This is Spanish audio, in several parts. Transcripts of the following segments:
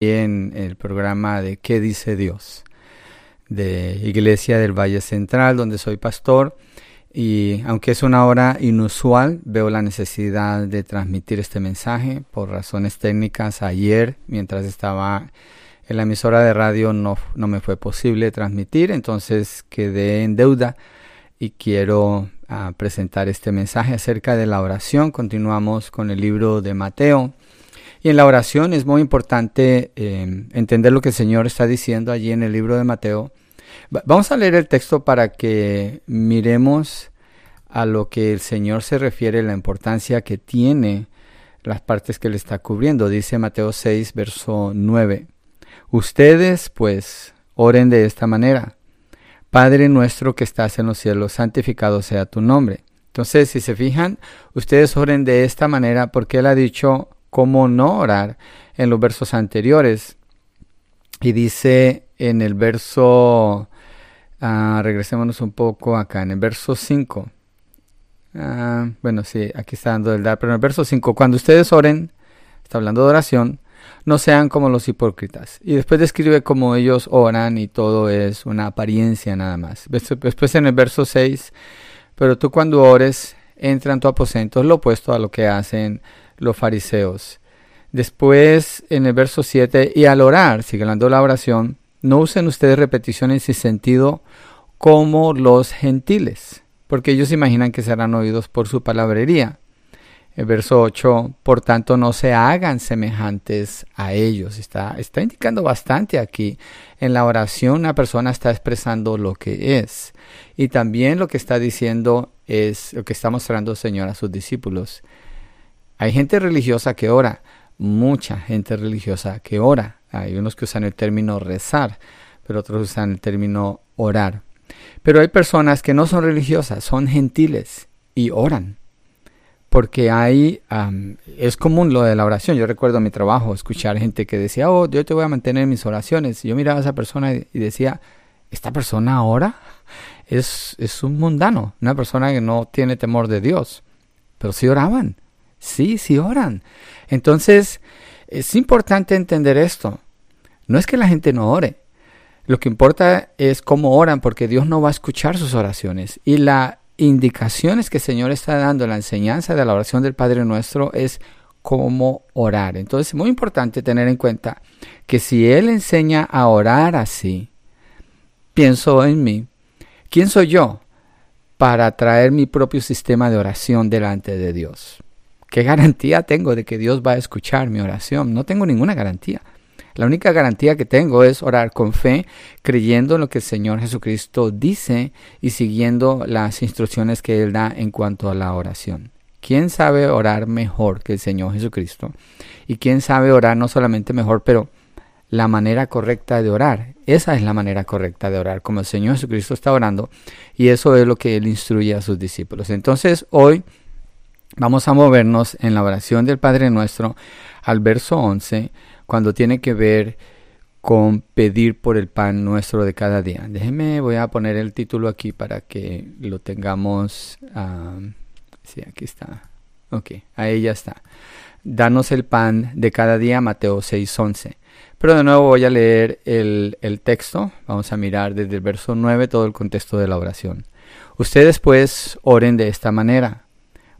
en el programa de ¿Qué dice Dios? de Iglesia del Valle Central, donde soy pastor. Y aunque es una hora inusual, veo la necesidad de transmitir este mensaje por razones técnicas. Ayer, mientras estaba en la emisora de radio, no, no me fue posible transmitir, entonces quedé en deuda y quiero ah, presentar este mensaje acerca de la oración. Continuamos con el libro de Mateo. Y en la oración es muy importante eh, entender lo que el Señor está diciendo allí en el libro de Mateo. Vamos a leer el texto para que miremos a lo que el Señor se refiere, la importancia que tiene las partes que le está cubriendo. Dice Mateo 6, verso 9. Ustedes, pues, oren de esta manera. Padre nuestro que estás en los cielos, santificado sea tu nombre. Entonces, si se fijan, ustedes oren de esta manera porque Él ha dicho, cómo no orar en los versos anteriores. Y dice en el verso, uh, regresémonos un poco acá, en el verso 5. Ah, bueno, sí, aquí está dando el dar, pero en el verso 5, cuando ustedes oren, está hablando de oración, no sean como los hipócritas. Y después describe cómo ellos oran y todo es una apariencia nada más. Después en el verso 6, pero tú cuando ores, entra en tu aposento, es lo opuesto a lo que hacen los fariseos. Después, en el verso 7, y al orar, sigue hablando la oración, no usen ustedes repeticiones sin sentido como los gentiles, porque ellos imaginan que serán oídos por su palabrería. El verso 8, por tanto, no se hagan semejantes a ellos. Está, está indicando bastante aquí. En la oración una persona está expresando lo que es. Y también lo que está diciendo es lo que está mostrando el Señor a sus discípulos. Hay gente religiosa que ora, mucha gente religiosa que ora. Hay unos que usan el término rezar, pero otros usan el término orar. Pero hay personas que no son religiosas, son gentiles y oran. Porque hay, es común lo de la oración. Yo recuerdo mi trabajo escuchar gente que decía, oh, yo te voy a mantener mis oraciones. Yo miraba a esa persona y decía, ¿esta persona ora? Es, es un mundano, una persona que no tiene temor de Dios. Pero sí oraban. Sí, sí oran. Entonces, es importante entender esto. No es que la gente no ore. Lo que importa es cómo oran, porque Dios no va a escuchar sus oraciones. Y las indicaciones que el Señor está dando, la enseñanza de la oración del Padre Nuestro es cómo orar. Entonces, es muy importante tener en cuenta que si Él enseña a orar así, pienso en mí, ¿quién soy yo para traer mi propio sistema de oración delante de Dios? ¿Qué garantía tengo de que Dios va a escuchar mi oración? No tengo ninguna garantía. La única garantía que tengo es orar con fe, creyendo en lo que el Señor Jesucristo dice y siguiendo las instrucciones que Él da en cuanto a la oración. ¿Quién sabe orar mejor que el Señor Jesucristo? ¿Y quién sabe orar no solamente mejor, pero la manera correcta de orar? Esa es la manera correcta de orar, como el Señor Jesucristo está orando, y eso es lo que Él instruye a sus discípulos. Entonces, hoy Vamos a movernos en la oración del Padre Nuestro al verso 11, cuando tiene que ver con pedir por el pan nuestro de cada día. Déjeme, voy a poner el título aquí para que lo tengamos. sí, aquí está. Ok, ahí ya está. Danos el pan de cada día, Mateo 6:11. Pero de nuevo voy a leer el, el texto. Vamos a mirar desde el verso 9 todo el contexto de la oración. Ustedes pues oren de esta manera.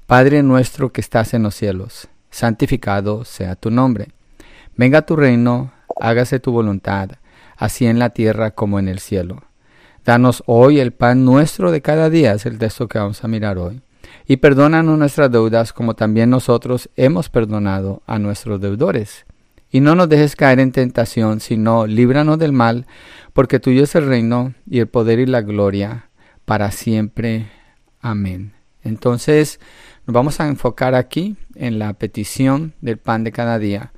Padre nuestro que estás en los cielos, santificado sea tu nombre. Venga tu reino, hágase tu voluntad, así en la tierra como en el cielo. Danos hoy el pan nuestro de cada día, es el texto que vamos a mirar hoy. Y perdónanos nuestras deudas como también nosotros hemos perdonado a nuestros deudores. Y no nos dejes caer en tentación, sino líbranos del mal, porque tuyo es el reino y el poder y la gloria para siempre. Amén. Entonces, nos vamos a enfocar aquí en la petición del pan de cada día.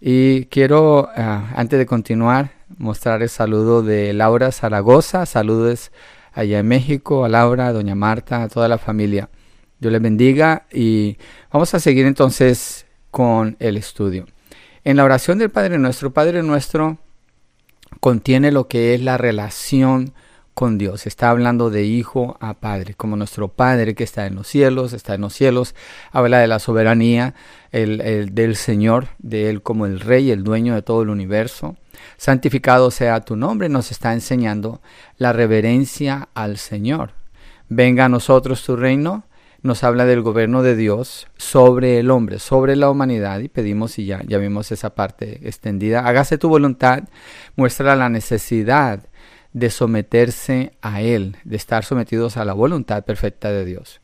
Y quiero, ah, antes de continuar, mostrar el saludo de Laura Zaragoza. Saludos allá en México, a Laura, a Doña Marta, a toda la familia. Dios les bendiga y vamos a seguir entonces con el estudio. En la oración del Padre Nuestro, Padre Nuestro contiene lo que es la relación con Dios. Está hablando de hijo a padre, como nuestro Padre que está en los cielos, está en los cielos. Habla de la soberanía el, del Señor, de Él como el Rey, el dueño de todo el universo. Santificado sea tu nombre, nos está enseñando la reverencia al Señor. Venga a nosotros tu reino, nos habla del gobierno de Dios sobre el hombre, sobre la humanidad, y pedimos, y ya, ya vimos esa parte extendida, hágase tu voluntad, muestra la necesidad de someterse a Él, de estar sometidos a la voluntad perfecta de Dios.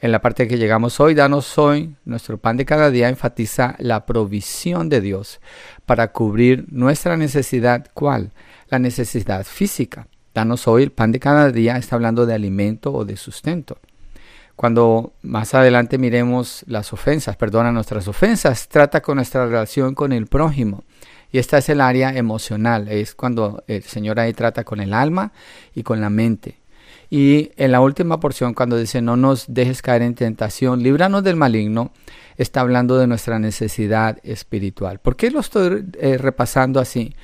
En la parte que llegamos hoy, danos hoy, nuestro pan de cada día enfatiza la provisión de Dios para cubrir nuestra necesidad, ¿cuál? La necesidad física. Danos hoy el pan de cada día, está hablando de alimento o de sustento. Cuando más adelante miremos las ofensas, perdona nuestras ofensas, trata con nuestra relación con el prójimo. Y esta es el área emocional, es cuando el Señor ahí trata con el alma y con la mente. Y en la última porción, cuando dice, no nos dejes caer en tentación, líbranos del maligno, está hablando de nuestra necesidad espiritual. ¿Por qué lo estoy eh, repasando así?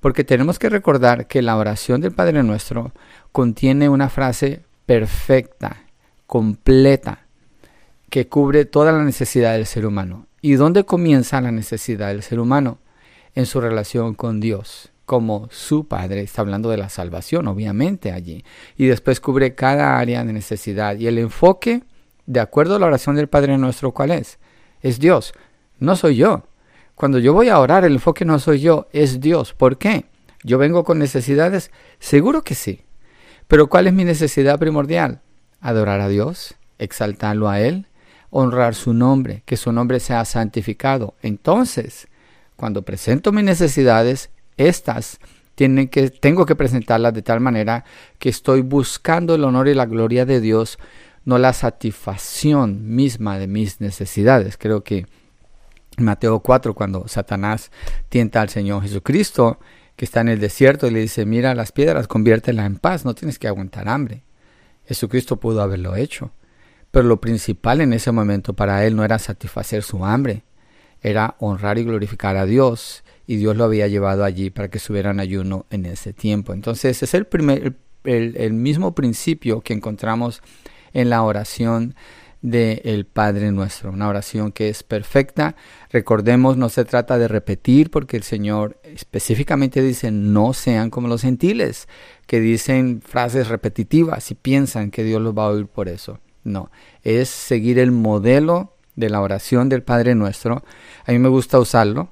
Porque tenemos que recordar que la oración del Padre Nuestro contiene una frase perfecta, completa, que cubre toda la necesidad del ser humano. ¿Y dónde comienza la necesidad del ser humano? En su relación con Dios como su Padre. Está hablando de la salvación, obviamente, allí. Y después cubre cada área de necesidad. Y el enfoque, de acuerdo a la oración del Padre nuestro, ¿cuál es? Es Dios, no soy yo. Cuando yo voy a orar, el enfoque no soy yo, es Dios. ¿Por qué? ¿Yo vengo con necesidades? Seguro que sí. Pero ¿cuál es mi necesidad primordial? Adorar a Dios, exaltarlo a Él, honrar su nombre, que su nombre sea santificado. Entonces, cuando presento mis necesidades, estas tienen que, tengo que presentarlas de tal manera que estoy buscando el honor y la gloria de Dios, no la satisfacción misma de mis necesidades. Creo que en Mateo 4, cuando Satanás tienta al Señor Jesucristo, que está en el desierto, y le dice, mira las piedras, conviértelas en paz, no tienes que aguantar hambre. Jesucristo pudo haberlo hecho, pero lo principal en ese momento para él no era satisfacer su hambre, era honrar y glorificar a Dios y Dios lo había llevado allí para que estuviera en ayuno en ese tiempo. Entonces es el, primer, el, mismo principio que encontramos en la oración del Padre nuestro, una oración que es perfecta. Recordemos, no se trata de repetir porque el Señor específicamente dice, no sean como los gentiles, que dicen frases repetitivas y piensan que Dios los va a oír por eso. No, es seguir el modelo de la oración del Padre Nuestro, a mí me gusta usarlo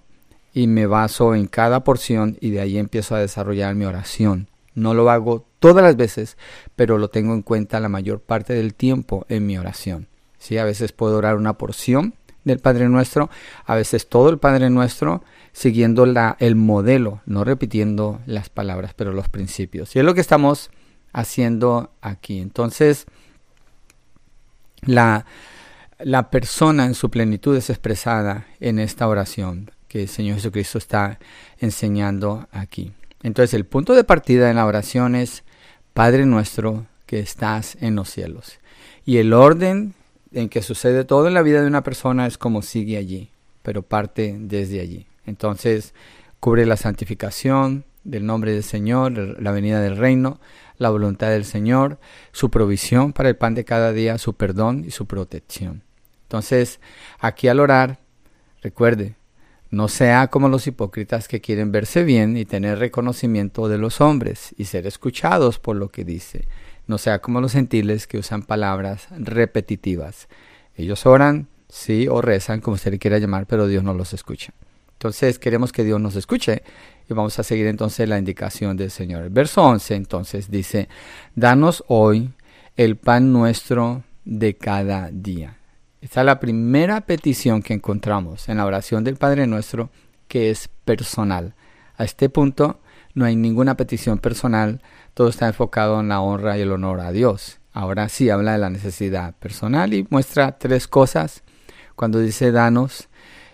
y me baso en cada porción y de ahí empiezo a desarrollar mi oración. No lo hago todas las veces, pero lo tengo en cuenta la mayor parte del tiempo en mi oración. ¿Sí? A veces puedo orar una porción del Padre Nuestro, a veces todo el Padre Nuestro, siguiendo la, el modelo, no repitiendo las palabras, pero los principios. Y es lo que estamos haciendo aquí. Entonces, la, la persona en su plenitud es expresada en esta oración que el Señor Jesucristo está enseñando aquí. Entonces el punto de partida en la oración es Padre nuestro que estás en los cielos. Y el orden en que sucede todo en la vida de una persona es como sigue allí, pero parte desde allí. Entonces cubre la santificación del nombre del Señor, la venida del reino, la voluntad del Señor, su provisión para el pan de cada día, su perdón y su protección. Entonces, aquí al orar, recuerde, no sea como los hipócritas que quieren verse bien y tener reconocimiento de los hombres y ser escuchados por lo que dice. No sea como los gentiles que usan palabras repetitivas. Ellos oran, sí, o rezan, como usted le quiera llamar, pero Dios no los escucha. Entonces queremos que Dios nos escuche y vamos a seguir entonces la indicación del Señor. Verso 11 entonces dice, danos hoy el pan nuestro de cada día. Esta es la primera petición que encontramos en la oración del Padre Nuestro, que es personal. A este punto no hay ninguna petición personal, todo está enfocado en la honra y el honor a Dios. Ahora sí habla de la necesidad personal y muestra tres cosas. Cuando dice danos,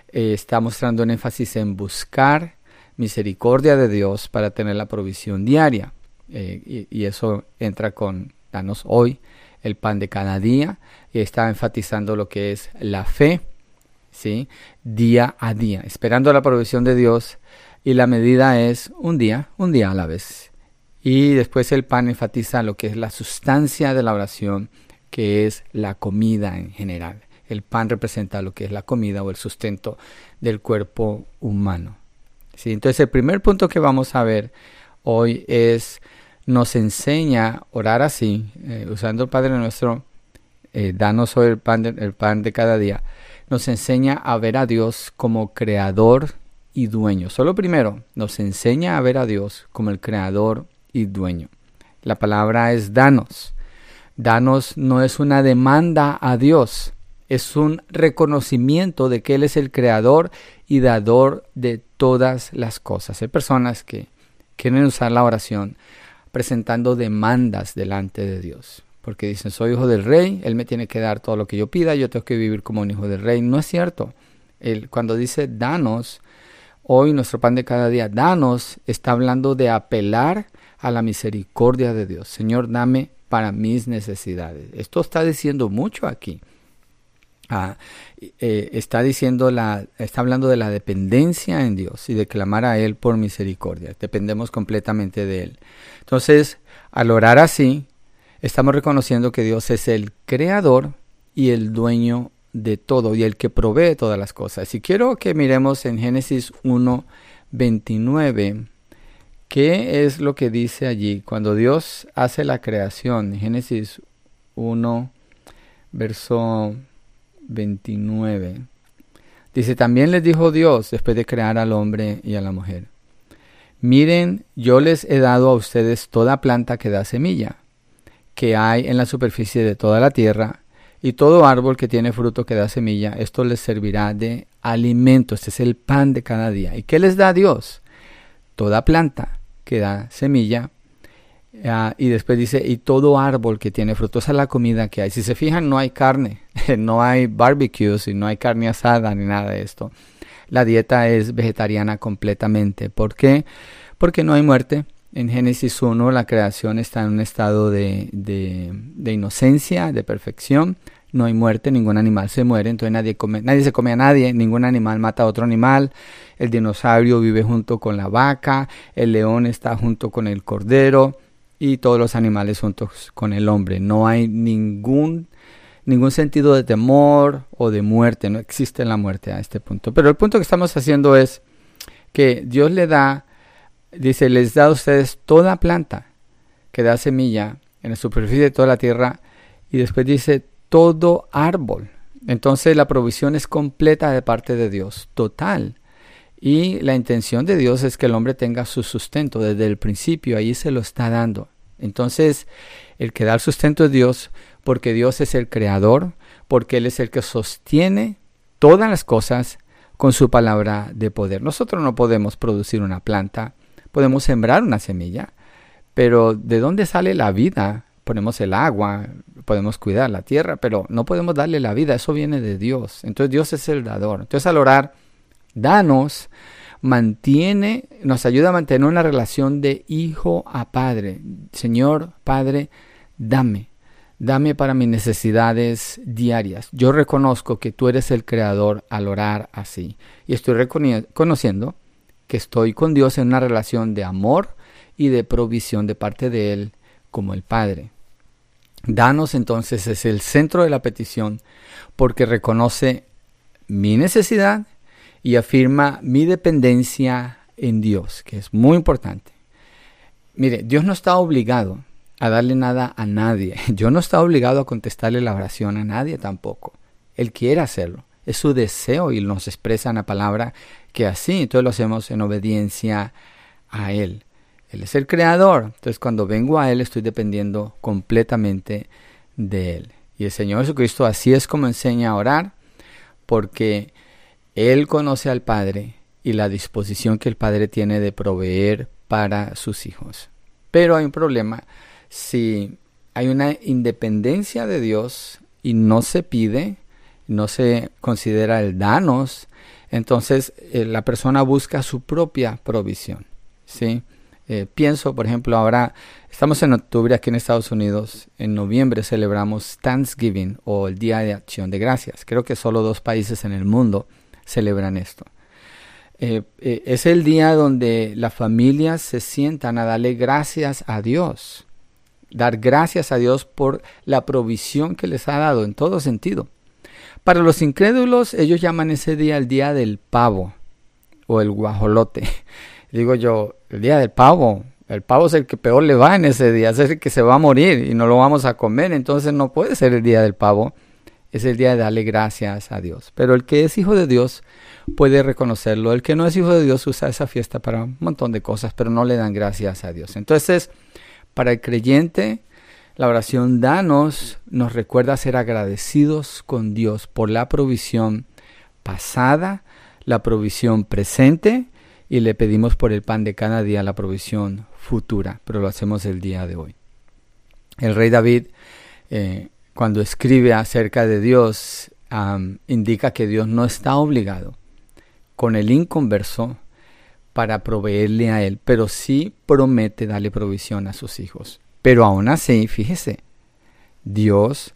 eh, está mostrando un énfasis en buscar misericordia de Dios para tener la provisión diaria. Eh, y, y eso entra con danos hoy el pan de cada día y está enfatizando lo que es la fe, ¿sí? Día a día, esperando la provisión de Dios y la medida es un día, un día a la vez. Y después el pan enfatiza lo que es la sustancia de la oración, que es la comida en general. El pan representa lo que es la comida o el sustento del cuerpo humano. ¿Sí? Entonces el primer punto que vamos a ver hoy es, nos enseña a orar así, eh, usando el Padre Nuestro, eh, danos hoy el pan, el pan de cada día, nos enseña a ver a Dios como creador y dueño. Solo primero, nos enseña a ver a Dios como el creador y dueño. La palabra es danos. Danos no es una demanda a Dios, es un reconocimiento de que Él es el creador y dador de todas las cosas. Hay personas que quieren usar la oración presentando demandas delante de Dios, porque dicen, soy hijo del rey, Él me tiene que dar todo lo que yo pida, yo tengo que vivir como un hijo del rey. No es cierto. Él, cuando dice danos, hoy nuestro pan de cada día, danos, está hablando de apelar a la misericordia de Dios. Señor, dame para mis necesidades. Esto está diciendo mucho aquí. Eh, está diciendo la, está hablando de la dependencia en Dios y de clamar a Él por misericordia. Dependemos completamente de Él. Entonces, al orar así, estamos reconociendo que Dios es el creador y el dueño de todo y el que provee todas las cosas. Si quiero que miremos en Génesis 1, 29, ¿Qué es lo que dice allí? Cuando Dios hace la creación, Génesis 1, verso 29. Dice, también les dijo Dios después de crear al hombre y a la mujer. Miren, yo les he dado a ustedes toda planta que da semilla, que hay en la superficie de toda la tierra, y todo árbol que tiene fruto que da semilla, esto les servirá de alimento, este es el pan de cada día. ¿Y qué les da Dios? Toda planta que da semilla. Ah, y después dice, y todo árbol que tiene frutos a la comida que hay. Si se fijan, no hay carne, no hay barbecues y no hay carne asada ni nada de esto. La dieta es vegetariana completamente. ¿Por qué? Porque no hay muerte. En Génesis 1 la creación está en un estado de, de, de inocencia, de perfección no hay muerte, ningún animal se muere, entonces nadie, come, nadie se come a nadie, ningún animal mata a otro animal, el dinosaurio vive junto con la vaca, el león está junto con el cordero y todos los animales juntos con el hombre. No hay ningún, ningún sentido de temor o de muerte, no existe la muerte a este punto. Pero el punto que estamos haciendo es que Dios le da, dice, les da a ustedes toda planta que da semilla en la superficie de toda la tierra y después dice todo árbol. Entonces la provisión es completa de parte de Dios, total. Y la intención de Dios es que el hombre tenga su sustento desde el principio, ahí se lo está dando. Entonces, el que da el sustento es Dios, porque Dios es el creador, porque Él es el que sostiene todas las cosas con su palabra de poder. Nosotros no podemos producir una planta, podemos sembrar una semilla, pero ¿de dónde sale la vida? Ponemos el agua, podemos cuidar la tierra, pero no podemos darle la vida, eso viene de Dios. Entonces Dios es el dador. Entonces al orar, danos, mantiene, nos ayuda a mantener una relación de hijo a padre. Señor, Padre, dame, dame para mis necesidades diarias. Yo reconozco que tú eres el creador al orar así. Y estoy reconociendo que estoy con Dios en una relación de amor y de provisión de parte de Él como el Padre. Danos entonces es el centro de la petición porque reconoce mi necesidad y afirma mi dependencia en Dios, que es muy importante. Mire, Dios no está obligado a darle nada a nadie. Yo no está obligado a contestarle la oración a nadie tampoco. Él quiere hacerlo. Es su deseo y nos expresa en la palabra que así, entonces lo hacemos en obediencia a Él. Él es el creador. Entonces cuando vengo a Él estoy dependiendo completamente de Él. Y el Señor Jesucristo así es como enseña a orar, porque Él conoce al Padre y la disposición que el Padre tiene de proveer para sus hijos. Pero hay un problema. Si hay una independencia de Dios y no se pide, no se considera el danos, entonces eh, la persona busca su propia provisión. ¿sí? Eh, pienso, por ejemplo, ahora estamos en octubre aquí en Estados Unidos, en noviembre celebramos Thanksgiving o el Día de Acción de Gracias. Creo que solo dos países en el mundo celebran esto. eh, eh, es el día donde las familias se sientan a darle gracias a Dios, dar gracias a Dios por la provisión que les ha dado en todo sentido. Para los incrédulos, ellos llaman ese día el día del pavo o el guajolote. Digo yo, el día del pavo. El pavo es el que peor le va en ese día, es el que se va a morir y no lo vamos a comer, entonces no puede ser el día del pavo, es el día de darle gracias a Dios. Pero el que es hijo de Dios puede reconocerlo, el que no es hijo de Dios usa esa fiesta para un montón de cosas, pero no le dan gracias a Dios. Entonces, para el creyente, la oración danos nos recuerda ser agradecidos con Dios por la provisión pasada, la provisión presente y le pedimos por el pan de cada día la provisión futura, pero lo hacemos el día de hoy. El rey David, eh, cuando escribe acerca de Dios, indica que Dios no está obligado con el inconverso para proveerle a él, pero sí promete darle provisión a sus hijos. Pero aún así, fíjese, Dios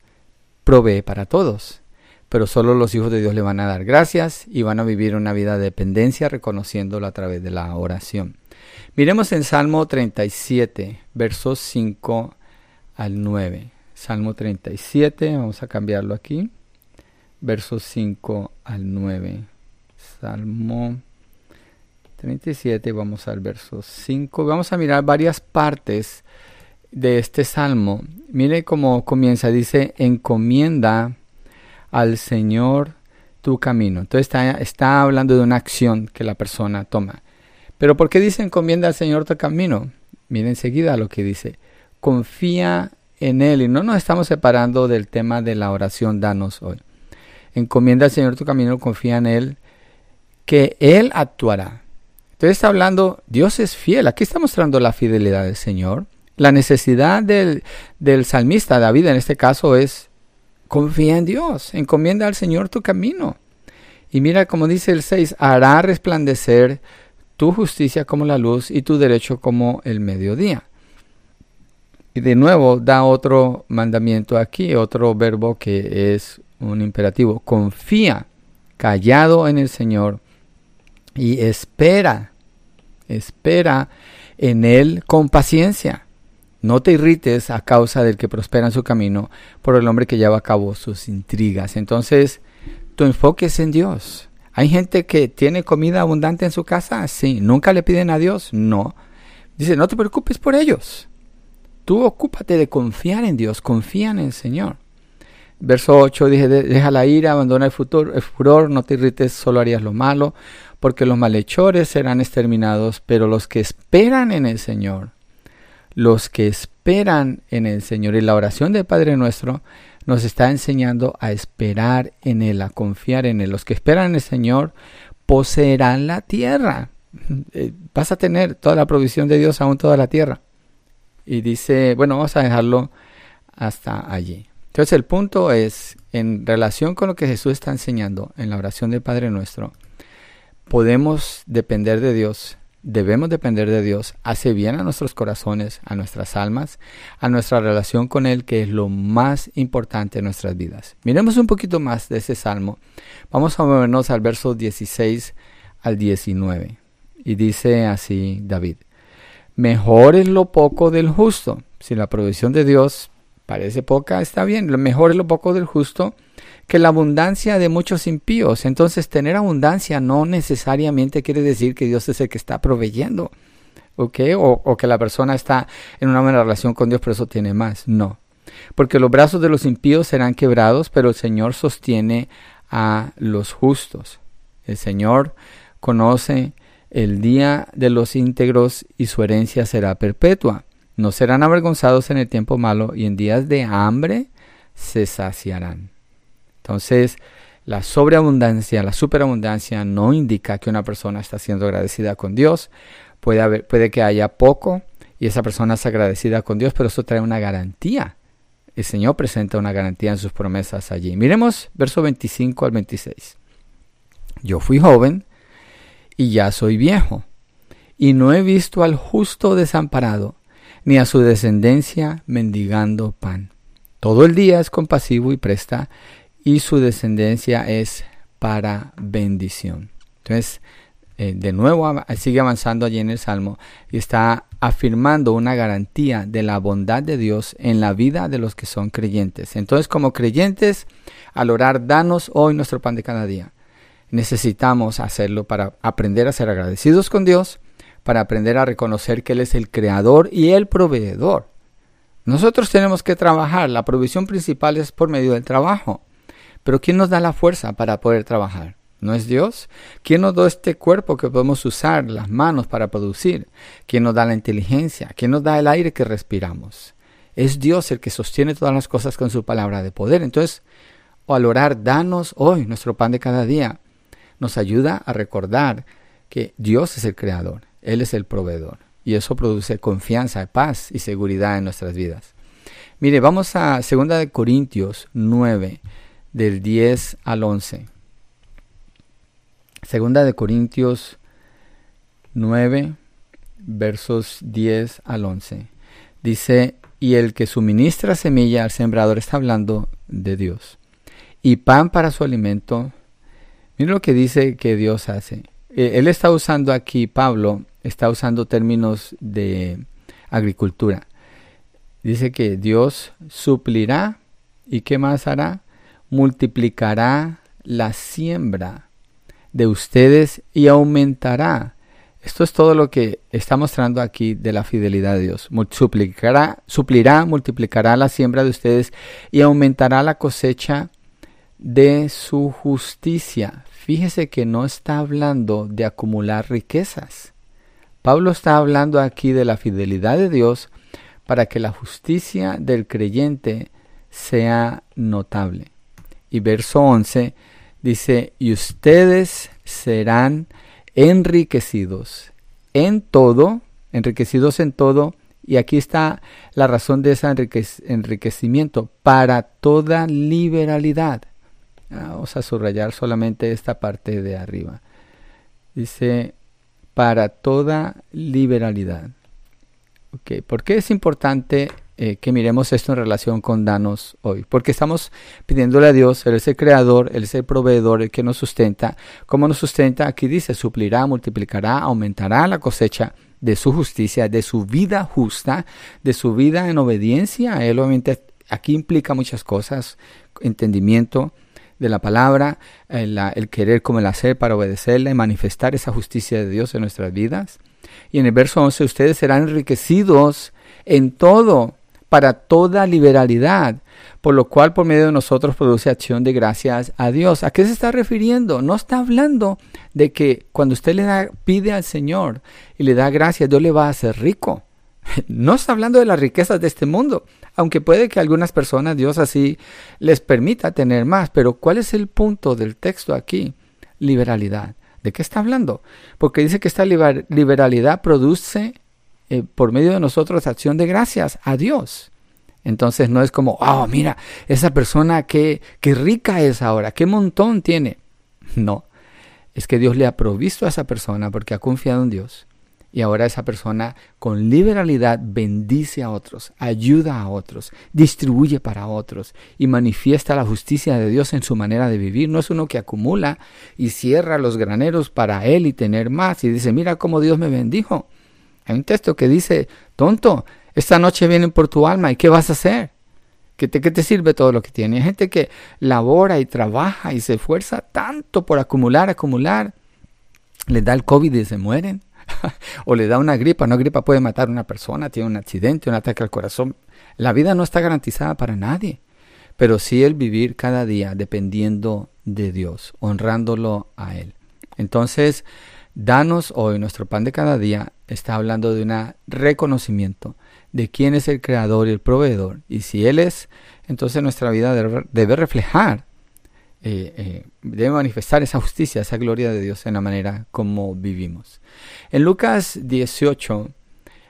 provee para todos pero solo los hijos de Dios le van a dar gracias y van a vivir una vida de dependencia reconociéndolo a través de la oración. Miremos en Salmo 37, versos 5 al 9. Salmo 37, vamos a cambiarlo aquí, versos 5 al 9. Salmo 37, vamos al verso 5. Vamos a mirar varias partes de este salmo. Mire cómo comienza, dice, encomienda al Señor tu camino. Entonces está, está hablando de una acción que la persona toma. Pero ¿por qué dice encomienda al Señor tu camino? Miren enseguida lo que dice. Confía en Él. Y no nos estamos separando del tema de la oración danos hoy. Encomienda al Señor tu camino, confía en Él, que Él actuará. Entonces está hablando, Dios es fiel. Aquí está mostrando la fidelidad del Señor. La necesidad del, del salmista, David en este caso, es Confía en Dios, encomienda al Señor tu camino. Y mira como dice el 6, hará resplandecer tu justicia como la luz y tu derecho como el mediodía. Y de nuevo da otro mandamiento aquí, otro verbo que es un imperativo. Confía callado en el Señor y espera, espera en Él con paciencia. No te irrites a causa del que prospera en su camino por el hombre que lleva a cabo sus intrigas. Entonces, tu enfoque es en Dios. ¿Hay gente que tiene comida abundante en su casa? Sí. ¿Nunca le piden a Dios? No. Dice, no te preocupes por ellos. Tú ocúpate de confiar en Dios, confía en el Señor. Verso 8 dice, deja la ira, abandona el, futuro, el furor, no te irrites, solo harías lo malo, porque los malhechores serán exterminados, pero los que esperan en el Señor los que esperan en el Señor. Y la oración del Padre nuestro nos está enseñando a esperar en Él, a confiar en Él. Los que esperan en el Señor poseerán la tierra. Eh, vas a tener toda la provisión de Dios aún toda la tierra. Y dice, bueno, vamos a dejarlo hasta allí. Entonces el punto es, en relación con lo que Jesús está enseñando en la oración del Padre nuestro, podemos depender de Dios debemos depender de Dios, hace bien a nuestros corazones, a nuestras almas, a nuestra relación con Él, que es lo más importante en nuestras vidas. Miremos un poquito más de ese salmo. Vamos a movernos al verso 16 al 19. Y dice así David, mejor es lo poco del justo. Si la provisión de Dios parece poca, está bien. Lo mejor es lo poco del justo que la abundancia de muchos impíos. Entonces, tener abundancia no necesariamente quiere decir que Dios es el que está proveyendo, ¿ok? O, o que la persona está en una buena relación con Dios, pero eso tiene más. No. Porque los brazos de los impíos serán quebrados, pero el Señor sostiene a los justos. El Señor conoce el día de los íntegros y su herencia será perpetua. No serán avergonzados en el tiempo malo y en días de hambre se saciarán. Entonces, la sobreabundancia, la superabundancia no indica que una persona está siendo agradecida con Dios. Puede, haber, puede que haya poco y esa persona es agradecida con Dios, pero eso trae una garantía. El Señor presenta una garantía en sus promesas allí. Miremos verso 25 al 26. Yo fui joven y ya soy viejo, y no he visto al justo desamparado, ni a su descendencia mendigando pan. Todo el día es compasivo y presta y su descendencia es para bendición. Entonces, eh, de nuevo sigue avanzando allí en el Salmo y está afirmando una garantía de la bondad de Dios en la vida de los que son creyentes. Entonces, como creyentes, al orar, danos hoy nuestro pan de cada día. Necesitamos hacerlo para aprender a ser agradecidos con Dios, para aprender a reconocer que Él es el creador y el proveedor. Nosotros tenemos que trabajar, la provisión principal es por medio del trabajo. Pero ¿quién nos da la fuerza para poder trabajar? ¿No es Dios? ¿Quién nos da este cuerpo que podemos usar, las manos para producir? ¿Quién nos da la inteligencia? ¿Quién nos da el aire que respiramos? Es Dios el que sostiene todas las cosas con su palabra de poder. Entonces, al orar, danos hoy nuestro pan de cada día, nos ayuda a recordar que Dios es el creador, Él es el proveedor. Y eso produce confianza, paz y seguridad en nuestras vidas. Mire, vamos a 2 Corintios 9, del 10 al 11. Segunda de Corintios 9, versos 10 al 11. Dice, y el que suministra semilla al sembrador está hablando de Dios. Y pan para su alimento. Mira lo que dice que Dios hace. E, él está usando aquí, Pablo, está usando términos de agricultura. Dice que Dios suplirá y qué más hará? Multiplicará la siembra de ustedes y aumentará. Esto es todo lo que está mostrando aquí de la fidelidad de Dios. Suplicará, suplirá, multiplicará la siembra de ustedes y aumentará la cosecha de su justicia. Fíjese que no está hablando de acumular riquezas. Pablo está hablando aquí de la fidelidad de Dios para que la justicia del creyente sea notable. Y verso 11 Dice, y ustedes serán enriquecidos en todo, enriquecidos en todo, y aquí está la razón de ese enriquecimiento, para toda liberalidad. Ah, vamos a subrayar solamente esta parte de arriba. Dice, para toda liberalidad. ¿Por qué es importante eh, que miremos esto en relación con danos hoy. Porque estamos pidiéndole a Dios, Él es el creador, Él es el proveedor, el que nos sustenta. ¿Cómo nos sustenta? Aquí dice, suplirá, multiplicará, aumentará la cosecha de su justicia, de su vida justa, de su vida en obediencia. Él obviamente aquí implica muchas cosas, entendimiento de la palabra, el, el querer como el hacer para obedecerle, manifestar esa justicia de Dios en nuestras vidas. Y en el verso 11, ustedes serán enriquecidos en todo para toda liberalidad, por lo cual por medio de nosotros produce acción de gracias a Dios. ¿A qué se está refiriendo? No está hablando de que cuando usted le da, pide al Señor y le da gracias, Dios le va a hacer rico. No está hablando de las riquezas de este mundo, aunque puede que a algunas personas Dios así les permita tener más, pero ¿cuál es el punto del texto aquí? Liberalidad. ¿De qué está hablando? Porque dice que esta liberalidad produce eh, por medio de nosotros acción de gracias a Dios. Entonces no es como, oh, mira, esa persona qué, qué rica es ahora, qué montón tiene. No, es que Dios le ha provisto a esa persona porque ha confiado en Dios. Y ahora esa persona con liberalidad bendice a otros, ayuda a otros, distribuye para otros y manifiesta la justicia de Dios en su manera de vivir. No es uno que acumula y cierra los graneros para él y tener más y dice, mira cómo Dios me bendijo. Hay un texto que dice, tonto, esta noche vienen por tu alma y ¿qué vas a hacer? ¿Qué te, te sirve todo lo que tiene? Hay gente que labora y trabaja y se esfuerza tanto por acumular, acumular. Les da el COVID y se mueren. o le da una gripa. Una gripa puede matar a una persona, tiene un accidente, un ataque al corazón. La vida no está garantizada para nadie. Pero sí el vivir cada día dependiendo de Dios, honrándolo a Él. Entonces, Danos hoy nuestro pan de cada día está hablando de un reconocimiento de quién es el creador y el proveedor. Y si Él es, entonces nuestra vida debe reflejar, eh, eh, debe manifestar esa justicia, esa gloria de Dios en la manera como vivimos. En Lucas 18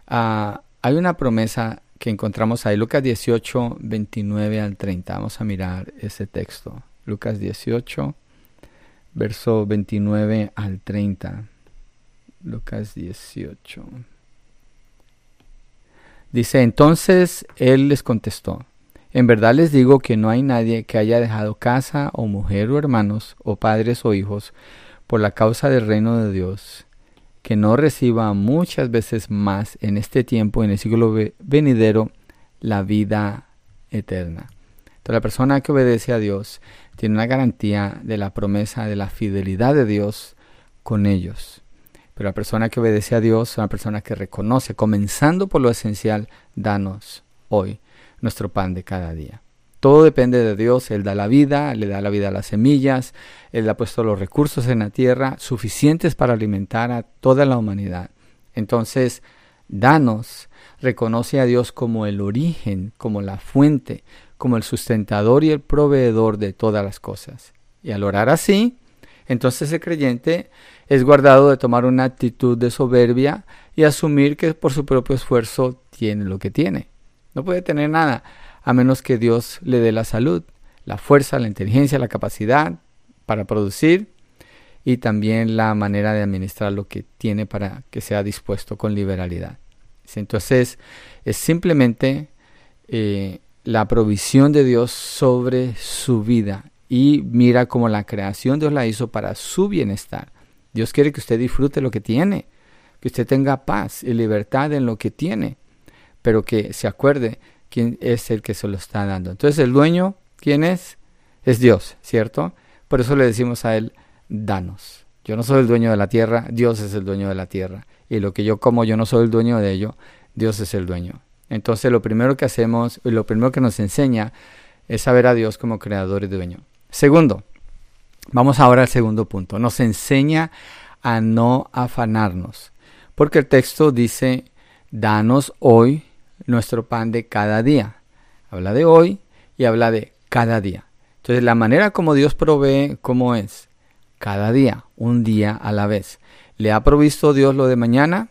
ah, hay una promesa que encontramos ahí, Lucas 18, 29 al 30. Vamos a mirar ese texto. Lucas 18, verso 29 al 30. Lucas 18. Dice, entonces él les contestó, en verdad les digo que no hay nadie que haya dejado casa o mujer o hermanos o padres o hijos por la causa del reino de Dios, que no reciba muchas veces más en este tiempo, en el siglo venidero, la vida eterna. Entonces la persona que obedece a Dios tiene una garantía de la promesa de la fidelidad de Dios con ellos. Pero la persona que obedece a Dios es una persona que reconoce, comenzando por lo esencial, danos hoy nuestro pan de cada día. Todo depende de Dios, Él da la vida, le da la vida a las semillas, Él ha puesto los recursos en la tierra suficientes para alimentar a toda la humanidad. Entonces, danos, reconoce a Dios como el origen, como la fuente, como el sustentador y el proveedor de todas las cosas. Y al orar así, entonces el creyente es guardado de tomar una actitud de soberbia y asumir que por su propio esfuerzo tiene lo que tiene. No puede tener nada a menos que Dios le dé la salud, la fuerza, la inteligencia, la capacidad para producir y también la manera de administrar lo que tiene para que sea dispuesto con liberalidad. Entonces es simplemente eh, la provisión de Dios sobre su vida y mira cómo la creación Dios la hizo para su bienestar. Dios quiere que usted disfrute lo que tiene, que usted tenga paz y libertad en lo que tiene, pero que se acuerde quién es el que se lo está dando. Entonces el dueño, ¿quién es? Es Dios, ¿cierto? Por eso le decimos a él, danos. Yo no soy el dueño de la tierra, Dios es el dueño de la tierra. Y lo que yo como, yo no soy el dueño de ello, Dios es el dueño. Entonces lo primero que hacemos y lo primero que nos enseña es saber a Dios como creador y dueño. Segundo, vamos ahora al segundo punto. Nos enseña a no afanarnos. Porque el texto dice, danos hoy nuestro pan de cada día. Habla de hoy y habla de cada día. Entonces la manera como Dios provee, ¿cómo es? Cada día, un día a la vez. ¿Le ha provisto Dios lo de mañana?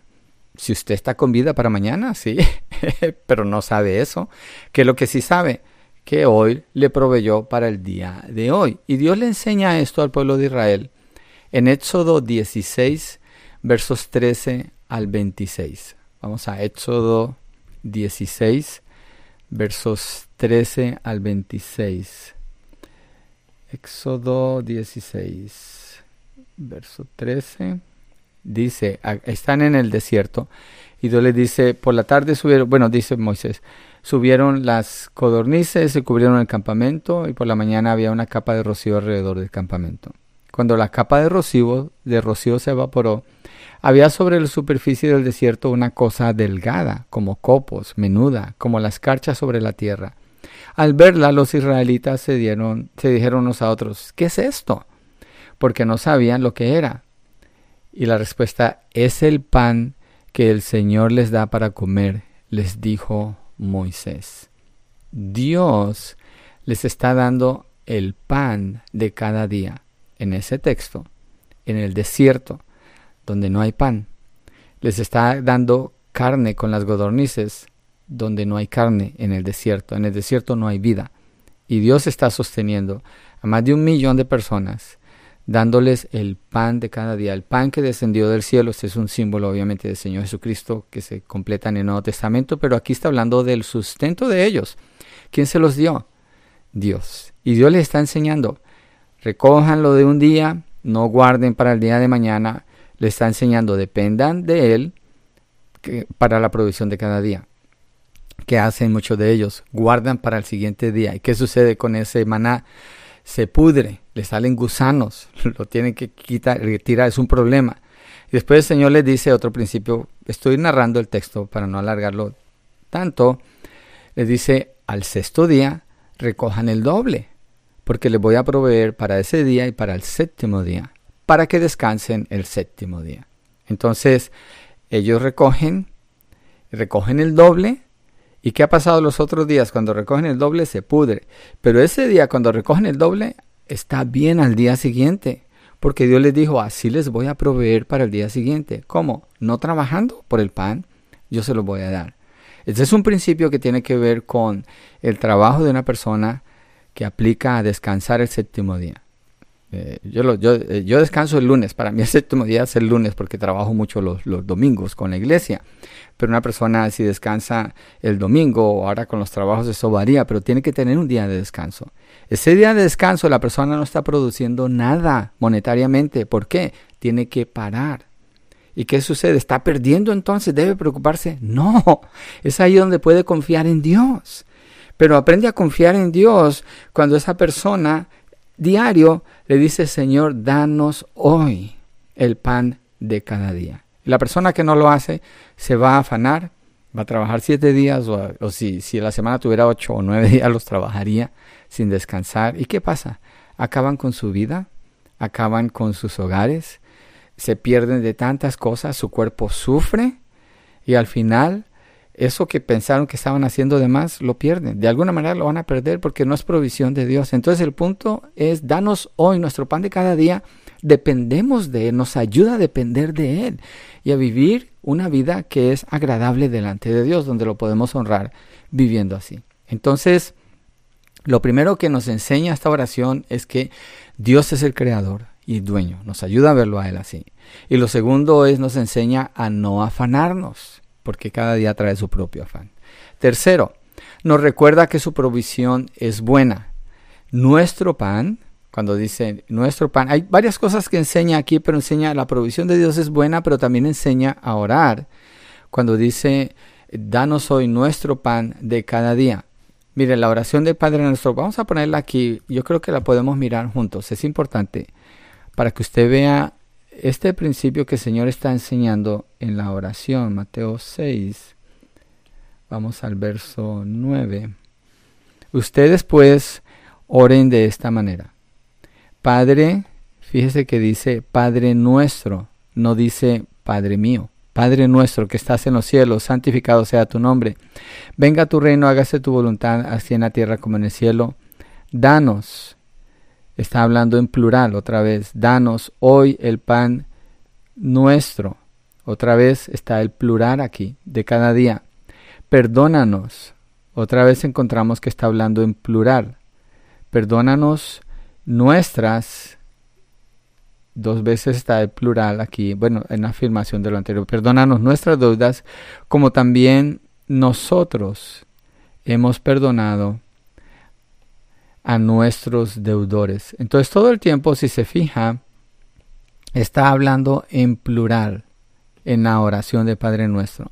Si usted está con vida para mañana, sí, pero no sabe eso. Que lo que sí sabe, que hoy le proveyó para el día de hoy. Y Dios le enseña esto al pueblo de Israel en Éxodo 16, versos 13 al 26. Vamos a Éxodo 16, versos 13 al 26. Éxodo 16, verso 13. Dice, están en el desierto. Y Dios dice, por la tarde subieron, bueno, dice Moisés, subieron las codornices y cubrieron el campamento y por la mañana había una capa de rocío alrededor del campamento. Cuando la capa de rocío, de rocío se evaporó, había sobre la superficie del desierto una cosa delgada, como copos, menuda, como la escarcha sobre la tierra. Al verla, los israelitas se, dieron, se dijeron unos a otros, ¿qué es esto? Porque no sabían lo que era. Y la respuesta es el pan que el Señor les da para comer, les dijo Moisés. Dios les está dando el pan de cada día en ese texto, en el desierto donde no hay pan. Les está dando carne con las godornices, donde no hay carne en el desierto. En el desierto no hay vida. Y Dios está sosteniendo a más de un millón de personas, dándoles el pan de cada día, el pan que descendió del cielo. Este es un símbolo, obviamente, del Señor Jesucristo que se completa en el Nuevo Testamento, pero aquí está hablando del sustento de ellos. ¿Quién se los dio? Dios. Y Dios les está enseñando, recójanlo de un día, no guarden para el día de mañana, le está enseñando, dependan de Él para la provisión de cada día. ¿Qué hacen muchos de ellos? Guardan para el siguiente día. ¿Y qué sucede con ese maná? Se pudre, le salen gusanos, lo tienen que quitar, retirar, es un problema. Y después el Señor les dice otro principio, estoy narrando el texto para no alargarlo tanto, les dice, al sexto día recojan el doble, porque les voy a proveer para ese día y para el séptimo día para que descansen el séptimo día. Entonces, ellos recogen, recogen el doble. ¿Y qué ha pasado los otros días? Cuando recogen el doble se pudre. Pero ese día, cuando recogen el doble, está bien al día siguiente. Porque Dios les dijo, así les voy a proveer para el día siguiente. ¿Cómo? No trabajando por el pan, yo se lo voy a dar. Este es un principio que tiene que ver con el trabajo de una persona que aplica a descansar el séptimo día. Eh, yo, yo, eh, yo, descanso el lunes, para mí el séptimo día es el lunes porque trabajo mucho los, los, domingos con la iglesia. Pero una persona si descansa el domingo ahora con los trabajos eso varía, pero tiene que tener un día de descanso. Ese día de descanso la persona no está produciendo nada monetariamente. ¿Por qué? Tiene que parar. ¿Y qué sucede? ¿Está perdiendo entonces? ¿Debe preocuparse? No, es ahí donde puede confiar en Dios. Pero aprende a confiar en Dios cuando esa persona diario le dice, Señor, danos hoy el pan de cada día. La persona que no lo hace se va a afanar, va a trabajar siete días o, si, si la semana tuviera ocho o nueve días los trabajaría sin descansar. ¿Y qué pasa? Acaban con su vida, acaban con sus hogares, se pierden de tantas cosas, su cuerpo sufre y al final eso que pensaron que estaban haciendo de más, lo pierden. De alguna manera lo van a perder porque no es provisión de Dios. Entonces el punto es, danos hoy nuestro pan de cada día. Dependemos de Él, nos ayuda a depender de Él y a vivir una vida que es agradable delante de Dios, donde lo podemos honrar viviendo así. Entonces, lo primero que nos enseña esta oración es que Dios es el creador y dueño. Nos ayuda a verlo a Él así. Y lo segundo es nos enseña a no afanarnos porque cada día trae su propio afán. Tercero, nos recuerda que su provisión es buena. Nuestro pan, cuando dice nuestro pan, hay varias cosas que enseña aquí, pero enseña la provisión de Dios es buena, pero también enseña a orar. Cuando dice, danos hoy nuestro pan de cada día. Mire, la oración del Padre nuestro, vamos a ponerla aquí, yo creo que la podemos mirar juntos, es importante para que usted vea este principio que el Señor está enseñando en la oración, Mateo 6, vamos al verso 9. Ustedes pues oren de esta manera. Padre, fíjese que dice Padre nuestro, no dice Padre mío. Padre nuestro que estás en los cielos, santificado sea tu nombre. Venga tu reino, hágase tu voluntad, así en la tierra como en el cielo. Danos Está hablando en plural otra vez. Danos hoy el pan nuestro. Otra vez está el plural aquí, de cada día. Perdónanos. Otra vez encontramos que está hablando en plural. Perdónanos nuestras. Dos veces está el plural aquí, bueno, en la afirmación de lo anterior. Perdónanos nuestras deudas, como también nosotros hemos perdonado a nuestros deudores. Entonces todo el tiempo, si se fija, está hablando en plural en la oración de Padre nuestro.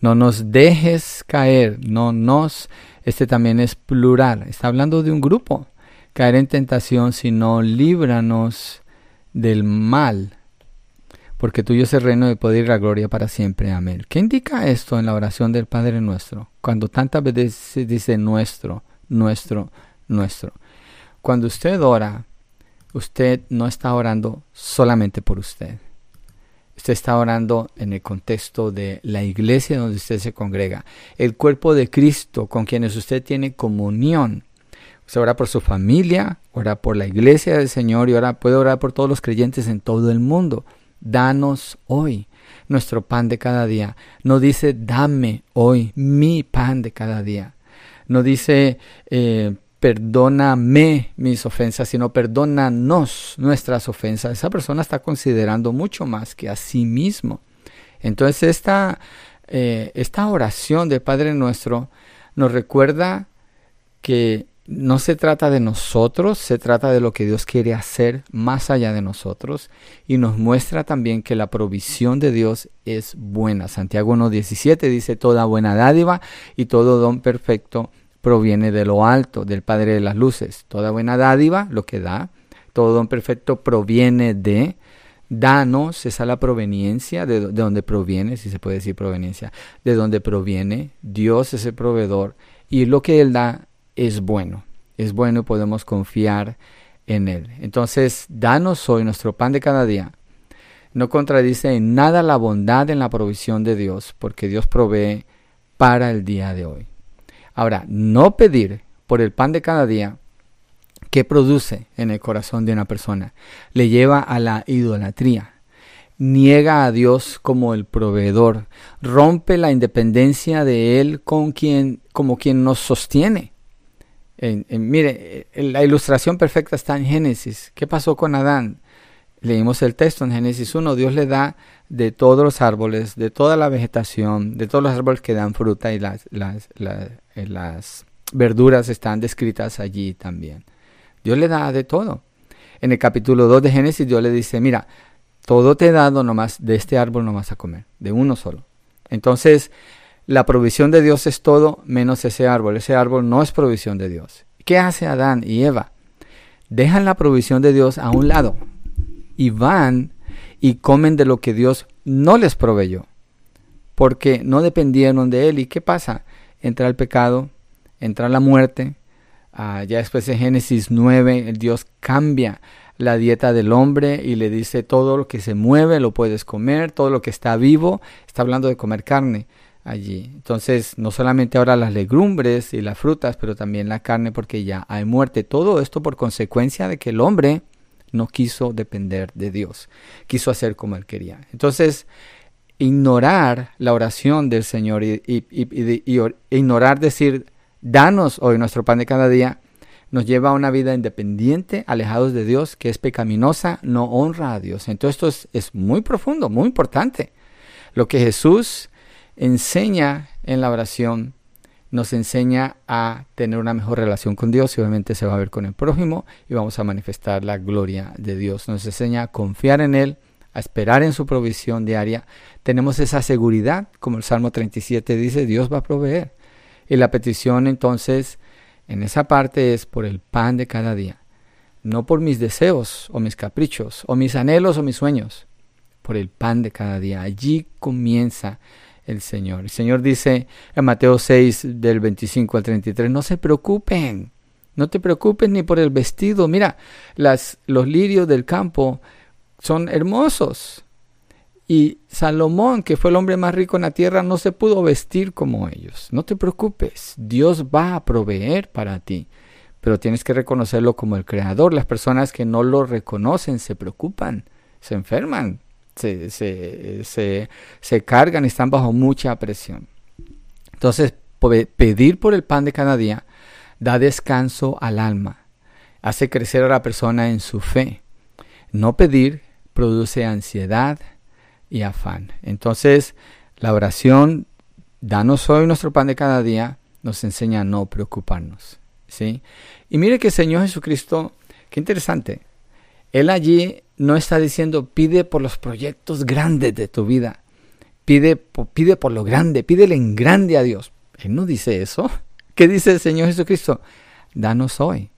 No nos dejes caer, no nos, este también es plural, está hablando de un grupo, caer en tentación, sino líbranos del mal, porque tuyo es el reino de poder y la gloria para siempre. Amén. ¿Qué indica esto en la oración del Padre nuestro? Cuando tantas veces se dice nuestro, nuestro, nuestro. Cuando usted ora, usted no está orando solamente por usted. Usted está orando en el contexto de la iglesia donde usted se congrega, el cuerpo de Cristo con quienes usted tiene comunión. Usted ora por su familia, ora por la iglesia del Señor y ora, puede orar por todos los creyentes en todo el mundo. Danos hoy nuestro pan de cada día. No dice dame hoy mi pan de cada día. No dice eh, perdóname mis ofensas, sino perdónanos nuestras ofensas. Esa persona está considerando mucho más que a sí mismo. Entonces esta, eh, esta oración del Padre nuestro nos recuerda que no se trata de nosotros, se trata de lo que Dios quiere hacer más allá de nosotros y nos muestra también que la provisión de Dios es buena. Santiago 1.17 dice toda buena dádiva y todo don perfecto proviene de lo alto, del Padre de las Luces. Toda buena dádiva, lo que da, todo don perfecto proviene de, danos, esa es la proveniencia, de, de donde proviene, si se puede decir proveniencia, de donde proviene, Dios es el proveedor y lo que Él da es bueno, es bueno y podemos confiar en Él. Entonces, danos hoy nuestro pan de cada día. No contradice en nada la bondad en la provisión de Dios, porque Dios provee para el día de hoy. Ahora, no pedir por el pan de cada día que produce en el corazón de una persona le lleva a la idolatría. Niega a Dios como el proveedor, rompe la independencia de Él con quien, como quien nos sostiene. mire, la ilustración perfecta está en Génesis. ¿Qué pasó con Adán? Leímos el texto en Génesis 1. Dios le da de todos los árboles, de toda la vegetación, de todos los árboles que dan fruta y las, eh, verduras están descritas allí también. Dios le da de todo. En el capítulo 2 de Génesis Dios le dice, mira, todo te he dado nomás, de este árbol no vas a comer, de uno solo. Entonces, la provisión de Dios es todo menos ese árbol. Ese árbol no es provisión de Dios. ¿Qué hace Adán y Eva? Dejan la provisión de Dios a un lado y van y comen de lo que Dios no les proveyó, porque no dependieron de Él. ¿Y qué pasa? Entra el pecado, entra la muerte. Ah, ya después de Génesis 9, el Dios cambia la dieta del hombre y le dice todo lo que se mueve lo puedes comer, todo lo que está vivo, está hablando de comer carne allí. Entonces, no solamente ahora las legumbres y las frutas, pero también la carne porque ya hay muerte. Todo esto por consecuencia de que el hombre no quiso depender de Dios, quiso hacer como él quería. Entonces, ignorar la oración del Señor y, ignorar decir, danos hoy nuestro pan de cada día, nos lleva a una vida independiente, alejados de Dios, que es pecaminosa, no honra a Dios. Entonces esto es, es muy profundo, muy importante. Lo que Jesús enseña en la oración nos enseña a tener una mejor relación con Dios y obviamente se va a ver con el prójimo y vamos a manifestar la gloria de Dios. Nos enseña a confiar en Él, a esperar en su provisión diaria. Tenemos esa seguridad, como el Salmo 37 dice, Dios va a proveer. Y la petición entonces en esa parte es por el pan de cada día, no por mis deseos o mis caprichos o mis anhelos o mis sueños, por el pan de cada día. Allí comienza el Señor. El Señor dice en Mateo 6 del 25 al 33, no se preocupen, no te preocupes ni por el vestido. Mira, las, los lirios del campo son hermosos. Y Salomón, que fue el hombre más rico en la tierra, no se pudo vestir como ellos. No te preocupes, Dios va a proveer para ti. Pero tienes que reconocerlo como el creador. Las personas que no lo reconocen se preocupan, se enferman, se, se, se, cargan y están bajo mucha presión. Entonces, pedir por el pan de cada día da descanso al alma, hace crecer a la persona en su fe. No pedir produce ansiedad y afán. Entonces, la oración, danos hoy nuestro pan de cada día, nos enseña a no preocuparnos. ¿sí? Y mire que el Señor Jesucristo, qué interesante, Él allí no está diciendo pide por los proyectos grandes de tu vida. Pide, pide por lo grande, pídele en grande a Dios. Él no dice eso. ¿Qué dice el Señor Jesucristo? Danos hoy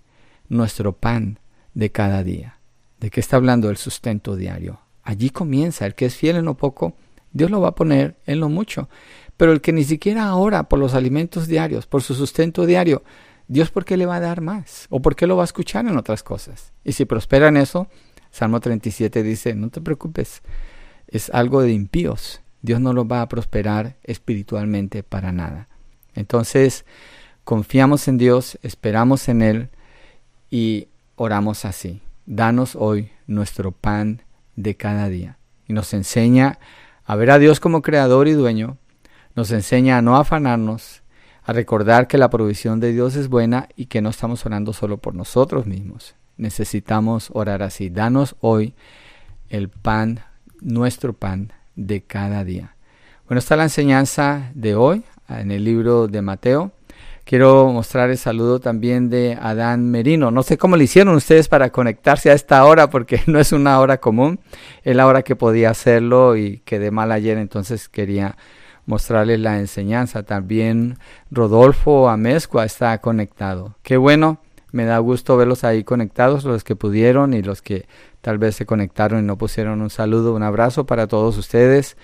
nuestro pan de cada día. ¿De qué está hablando el sustento diario? Allí comienza. El que es fiel en lo poco, Dios lo va a poner en lo mucho. Pero el que ni siquiera ora por los alimentos diarios, por su sustento diario, Dios por qué le va a dar más? ¿O por qué lo va a escuchar en otras cosas? Y si prospera en eso, Salmo 37 dice, no te preocupes, es algo de impíos. Dios no lo va a prosperar espiritualmente para nada. Entonces, confiamos en Dios, esperamos en Él y oramos así. Danos hoy nuestro pan de cada día. Y nos enseña a ver a Dios como creador y dueño, nos enseña a no afanarnos, a recordar que la provisión de Dios es buena y que no estamos orando solo por nosotros mismos, necesitamos orar así. Danos hoy el pan, nuestro pan de cada día. Bueno, está la enseñanza de hoy en el libro de Mateo. Quiero mostrar el saludo también de Adán Merino. No sé cómo le hicieron ustedes para conectarse a esta hora, porque no es una hora común. Es la hora que podía hacerlo y quedé mal ayer, entonces quería mostrarles la enseñanza. También Rodolfo Amezcua está conectado. Qué bueno me da gusto verlos ahí conectados, los que pudieron y los que tal vez se conectaron y no pusieron un saludo, un abrazo para todos ustedes.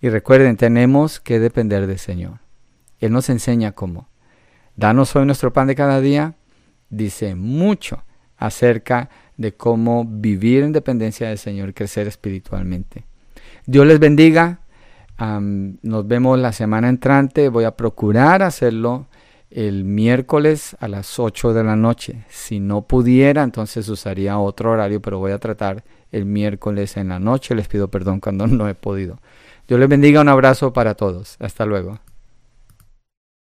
Y recuerden, tenemos que depender del Señor. Él nos enseña cómo. Danos hoy nuestro pan de cada día. Dice mucho acerca de cómo vivir en dependencia del Señor crecer espiritualmente. Dios les bendiga. Nos vemos la semana entrante. Voy a procurar hacerlo el miércoles a las 8 de la noche. Si no pudiera, entonces usaría otro horario, pero voy a tratar el miércoles en la noche. Les pido perdón cuando no he podido. Dios les bendiga, un abrazo para todos. Hasta luego.